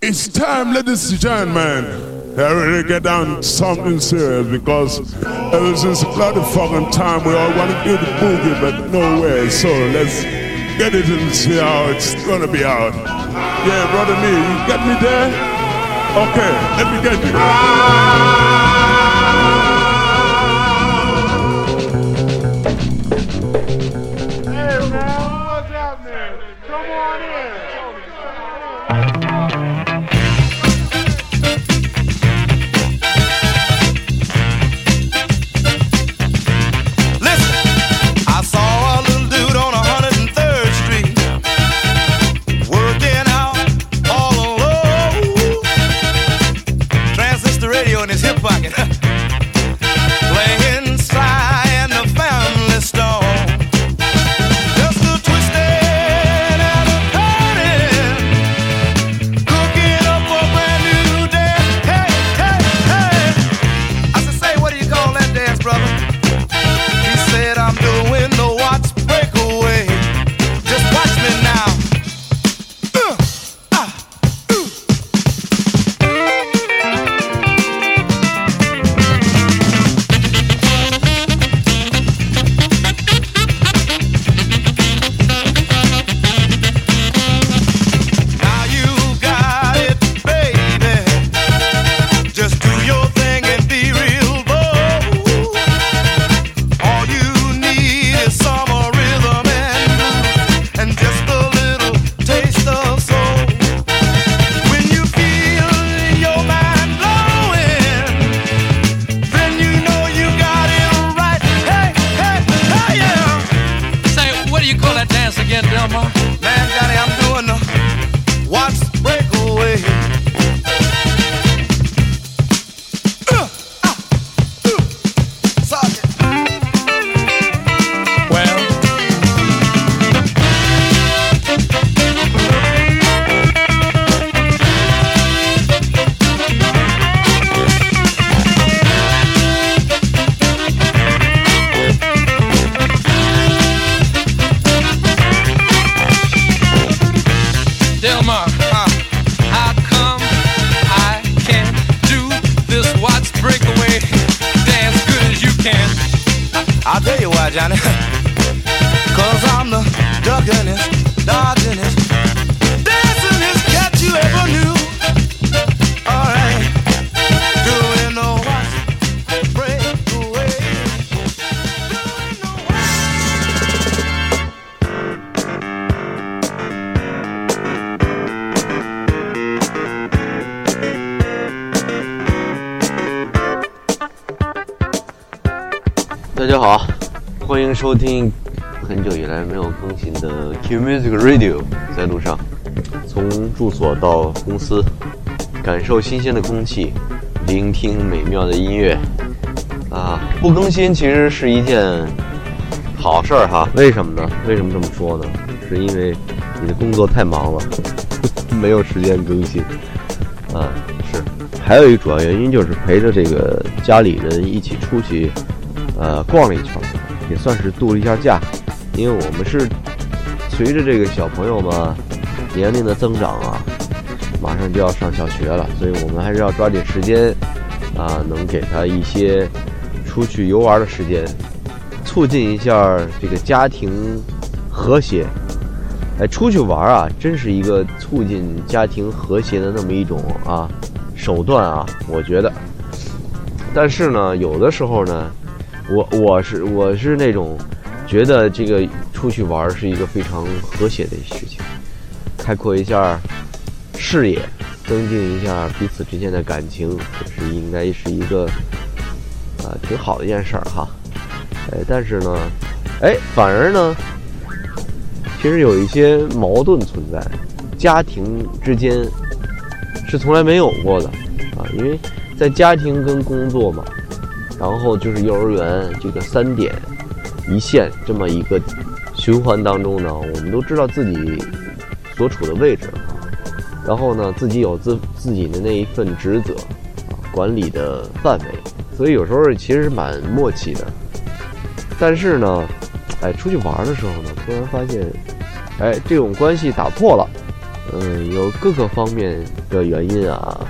It's time, ladies and gentlemen. I really get down to something serious because ever since bloody fucking time we all want to do the boogie, but no way. So let's get it and see how it's gonna be out. Yeah, brother me, you get me there? Okay, let me get you. Johnny. Cause I'm the duckin'est, dodging'est, dancing'est cat you ever knew. Alright, doing the Watts breakaway. Doing the Watts大家好， 欢迎收听很久以来没有更新的 Q Music Radio，在路上，从住所到公司，感受新鲜的空气，聆听美妙的音乐。啊，不更新其实是一件好事儿哈。为什么呢？为什么这么说呢？是因为你的工作太忙了，没有时间更新。啊，是。还有一个主要原因就是陪着这个家里人一起出去。呃，逛了一圈，也算是度了一下假。因为我们是随着这个小朋友们年龄的增长啊，马上就要上小学了，所以我们还是要抓紧时间啊，能给他一些出去游玩的时间，促进一下这个家庭和谐。哎，出去玩啊，真是一个促进家庭和谐的那么一种啊手段啊，我觉得。但是呢，有的时候呢。我我是我是那种觉得这个出去玩是一个非常和谐的事情，开阔一下视野，增进一下彼此之间的感情，也是应该是一个啊、挺好的一件事儿哈。哎，但是呢，哎，反而呢，其实有一些矛盾存在，家庭之间是从来没有过的啊，因为在家庭跟工作嘛。然后就是幼儿园这个三点一线这么一个循环当中呢，我们都知道自己所处的位置，然后呢，自己有自自己的那一份职责，管理的范围，所以有时候其实是蛮默契的。但是呢，哎，出去玩的时候呢，突然发现，哎，这种关系打破了，嗯，有各个方面的原因啊。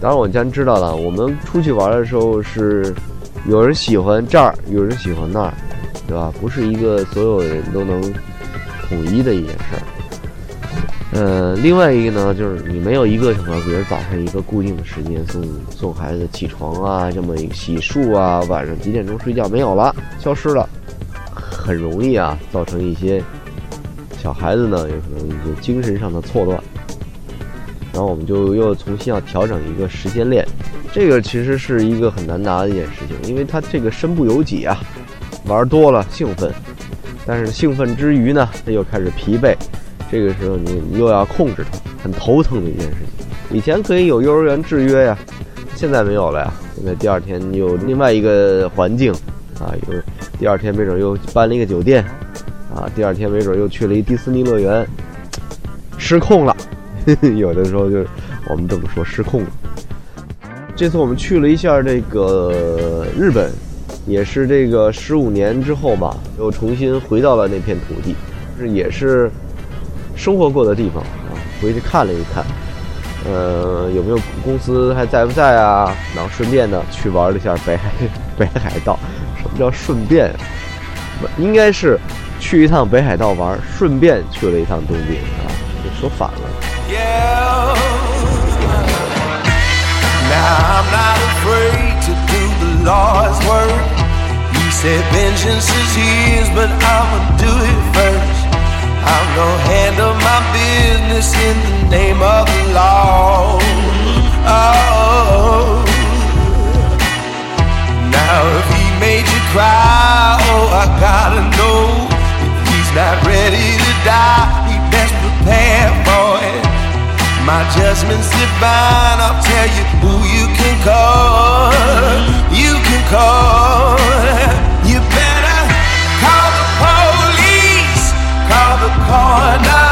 当然，我既然知道了，我们出去玩的时候是有人喜欢这儿，有人喜欢那儿，对吧？不是一个所有人都能统一的一件事儿。呃，另外一个呢，就是你没有一个什么，比如早上一个固定的时间送送孩子起床啊，这么一个洗漱啊，晚上几点钟睡觉没有了，消失了，很容易啊，造成一些小孩子呢，有可能一些精神上的错乱。然后我们就又重新要调整一个时间链，这个其实是一个很难拿的一件事情，因为他这个身不由己啊，玩多了兴奋，但是兴奋之余呢，他又开始疲惫，这个时候你又要控制他，很头疼的一件事情。以前可以有幼儿园制约呀，现在没有了呀。现在第二天有另外一个环境啊，有第二天没准又搬了一个酒店啊，第二天没准又去了一迪士尼乐园，失控了。有的时候就我们这么说失控了。这次我们去了一下这个日本，也是这个十五年之后吧，又重新回到了那片土地，是也是生活过的地方啊，回去看了一看，呃，有没有公司还在不在啊？然后顺便呢去玩了一下北海 北海道。什么叫顺便？不应该是去一趟北海道玩，顺便去了一趟东京啊，就说反了。Yeah. Now I'm not afraid to do the Lord's work. He said vengeance is his, but I'ma do it first. I'm gonna handle my business in the name of the law. Oh. Now if he made you cry, oh I gotta know. If he's not ready to die, he best prepare. My judgment's divine. I'll tell you who you can call. You can call. You better call the police. Call the coroner.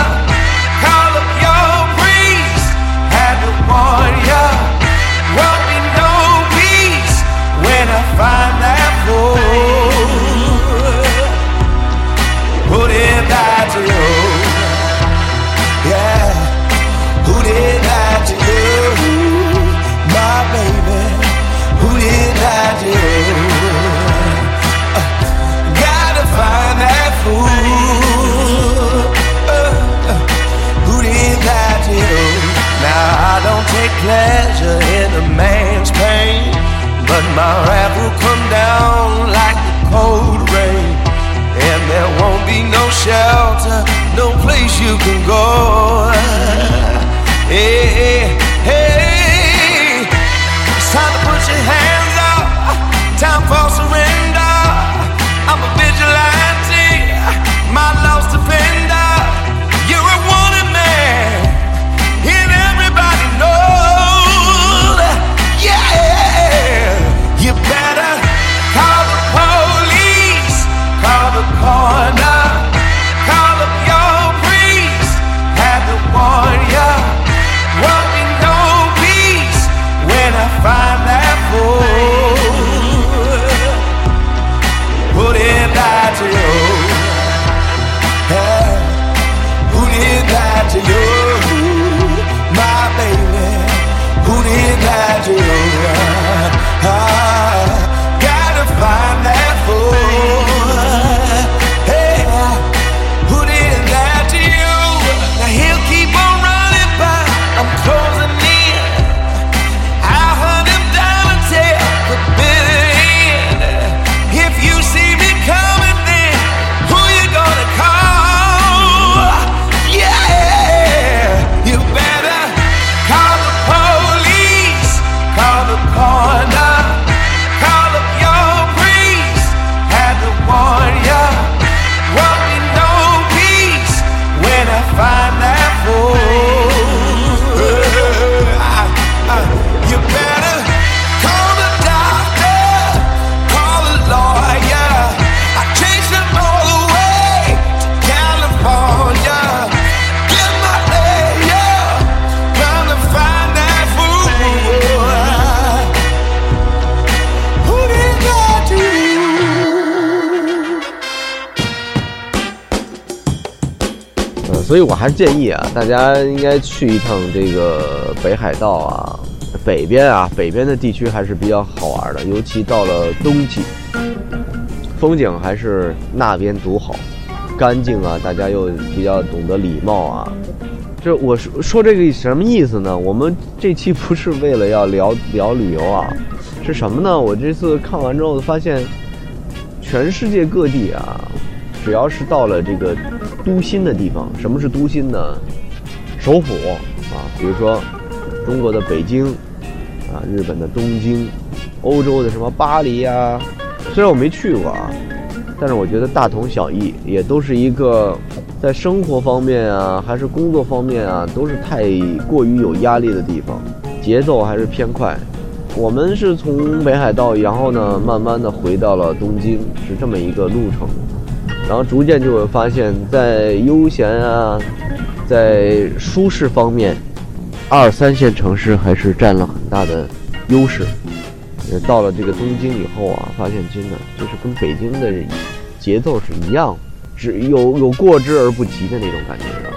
所以我还是建议啊，大家应该去一趟这个北海道啊，北边啊，北边的地区还是比较好玩的，尤其到了冬季，风景还是那边独好，干净啊，大家又比较懂得礼貌啊。这我说说这个什么意思呢？我们这期不是为了要聊聊旅游啊，是什么呢？我这次看完之后发现，全世界各地啊，只要是到了这个都心的地方，什么是都心呢？首府啊，比如说中国的北京啊，日本的东京，欧洲的什么巴黎呀，虽然我没去过啊，但是我觉得大同小异，也都是一个在生活方面啊，还是工作方面啊，都是太过于有压力的地方，节奏还是偏快。我们是从北海道，然后呢，慢慢的回到了东京，是这么一个路程。然后逐渐就会发现，在悠闲啊，在舒适方面，二三线城市还是占了很大的优势。呃，到了这个东京以后啊，发现真的就是跟北京的节奏是一样，只有有过之而不及的那种感觉啊。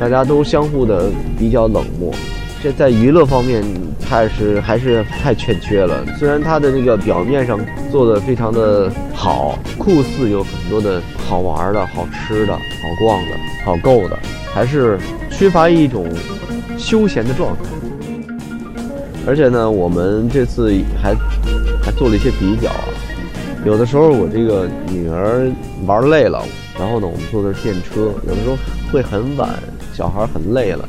大家都相互的比较冷漠，这在娱乐方面太是还是太欠缺了。虽然它的那个表面上做的非常的好，酷似有很多的好玩的、好吃的、好逛的、好购的，还是缺乏一种休闲的状态。而且呢，我们这次还还做了一些比较啊。有的时候我这个女儿玩累了，然后呢，我们坐的是电车，有的时候会很晚，小孩很累了，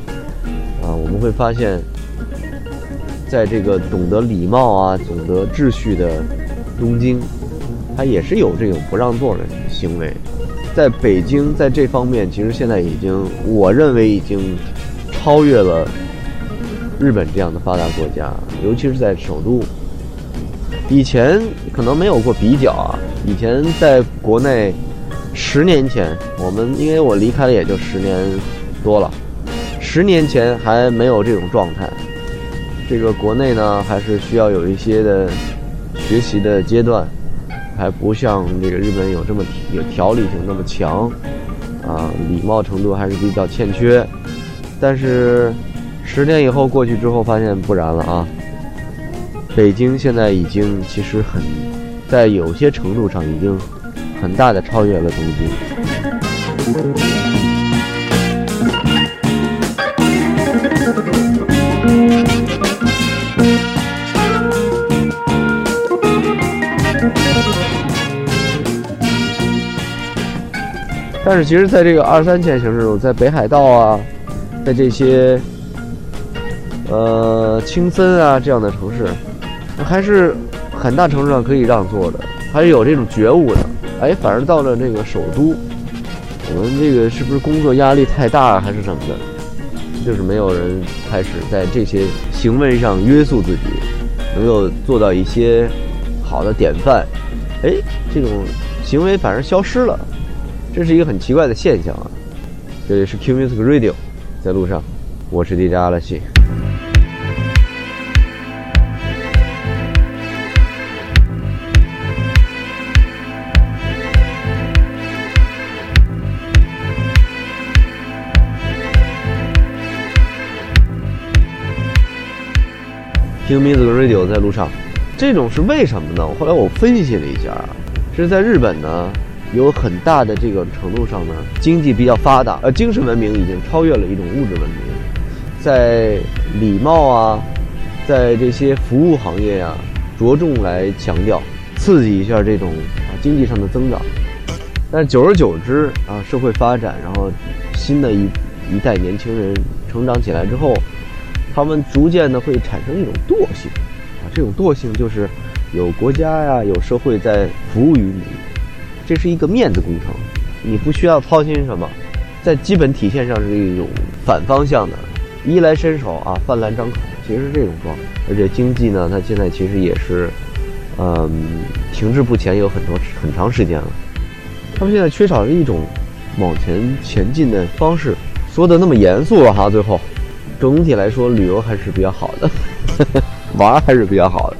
我们会发现，在这个懂得礼貌啊、懂得秩序的东京，它也是有这种不让座的行为。在北京，在这方面，其实现在已经，我认为已经超越了。日本这样的发达国家，尤其是在首都，以前可能没有过比较啊。以前在国内，十年前我们因为我离开了也就十年多了，十年前还没有这种状态。这个国内呢，还是需要有一些的学习的阶段，还不像这个日本有这么有条理性那么强，啊，礼貌程度还是比较欠缺，但是。十年以后过去之后，发现不然了啊！北京现在已经其实很，在有些程度上已经很大的超越了东京。但是，其实，在这个二三线城市中，在北海道啊，在这些。呃，青森啊这样的城市，还是很大程度上可以让座的，还是有这种觉悟的。哎，反而到了这个首都，我们这个是不是工作压力太大，还是什么的？就是没有人开始在这些行为上约束自己，能够做到一些好的典范。哎，这种行为反而消失了，这是一个很奇怪的现象啊。这里是 Q Music Radio，在路上，我是 DJ 阿拉西。听 Music Radio 在路上，这种是为什么呢？后来我分析了一下，是在日本呢，有很大的这个程度上呢，经济比较发达，呃，精神文明已经超越了一种物质文明，在礼貌啊，在这些服务行业呀，着重来强调，刺激一下这种啊经济上的增长。但久而久之啊，社会发展，然后新的一一代年轻人成长起来之后。他们逐渐的会产生一种惰性，啊，这种惰性就是有国家呀，有社会在服务于你，这是一个面子工程，你不需要操心什么，在基本体现上是一种反方向的，衣来伸手啊，饭来张口，其实是这种状态。而且经济呢，它现在其实也是，嗯，停滞不前有很多很长时间了。他们现在缺少了一种往前前进的方式，说的那么严肃了哈，最后。整体来说，旅游还是比较好的，玩还是比较好的。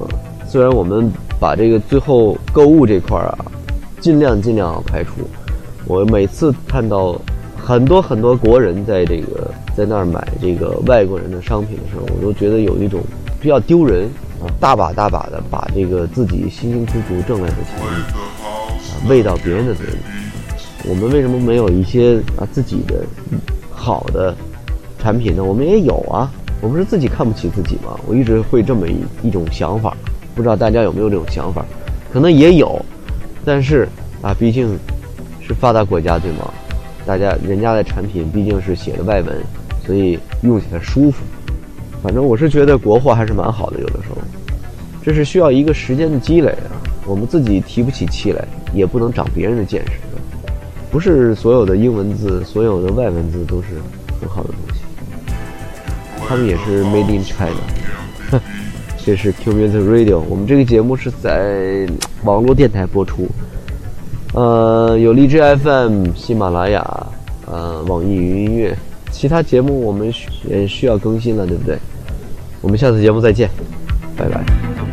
呃，虽然我们把这个最后购物这块儿啊，尽量尽量排除。我每次看到很多很多国人在这个在那儿买这个外国人的商品的时候，我都觉得有一种比较丢人，大把大把的把这个自己辛辛苦苦挣来的钱啊喂到别人的嘴里。我们为什么没有一些啊自己的好的产品呢？我们也有啊，我们是自己看不起自己吗？我一直会这么一一种想法，不知道大家有没有这种想法？可能也有，但是啊，毕竟是发达国家，对吗？大家人家的产品毕竟是写的外文，所以用起来舒服。反正我是觉得国货还是蛮好的，有的时候，这是需要一个时间的积累啊。我们自己提不起气来，也不能长别人的见识。不是所有的英文字，所有的外文字都是很好的东西，他们也是 made in China。这是 Q Music Radio，我们这个节目是在网络电台播出，呃，有荔枝 FM、喜马拉雅、呃，网易云音乐，其他节目我们也需要更新了，对不对？我们下次节目再见，拜拜。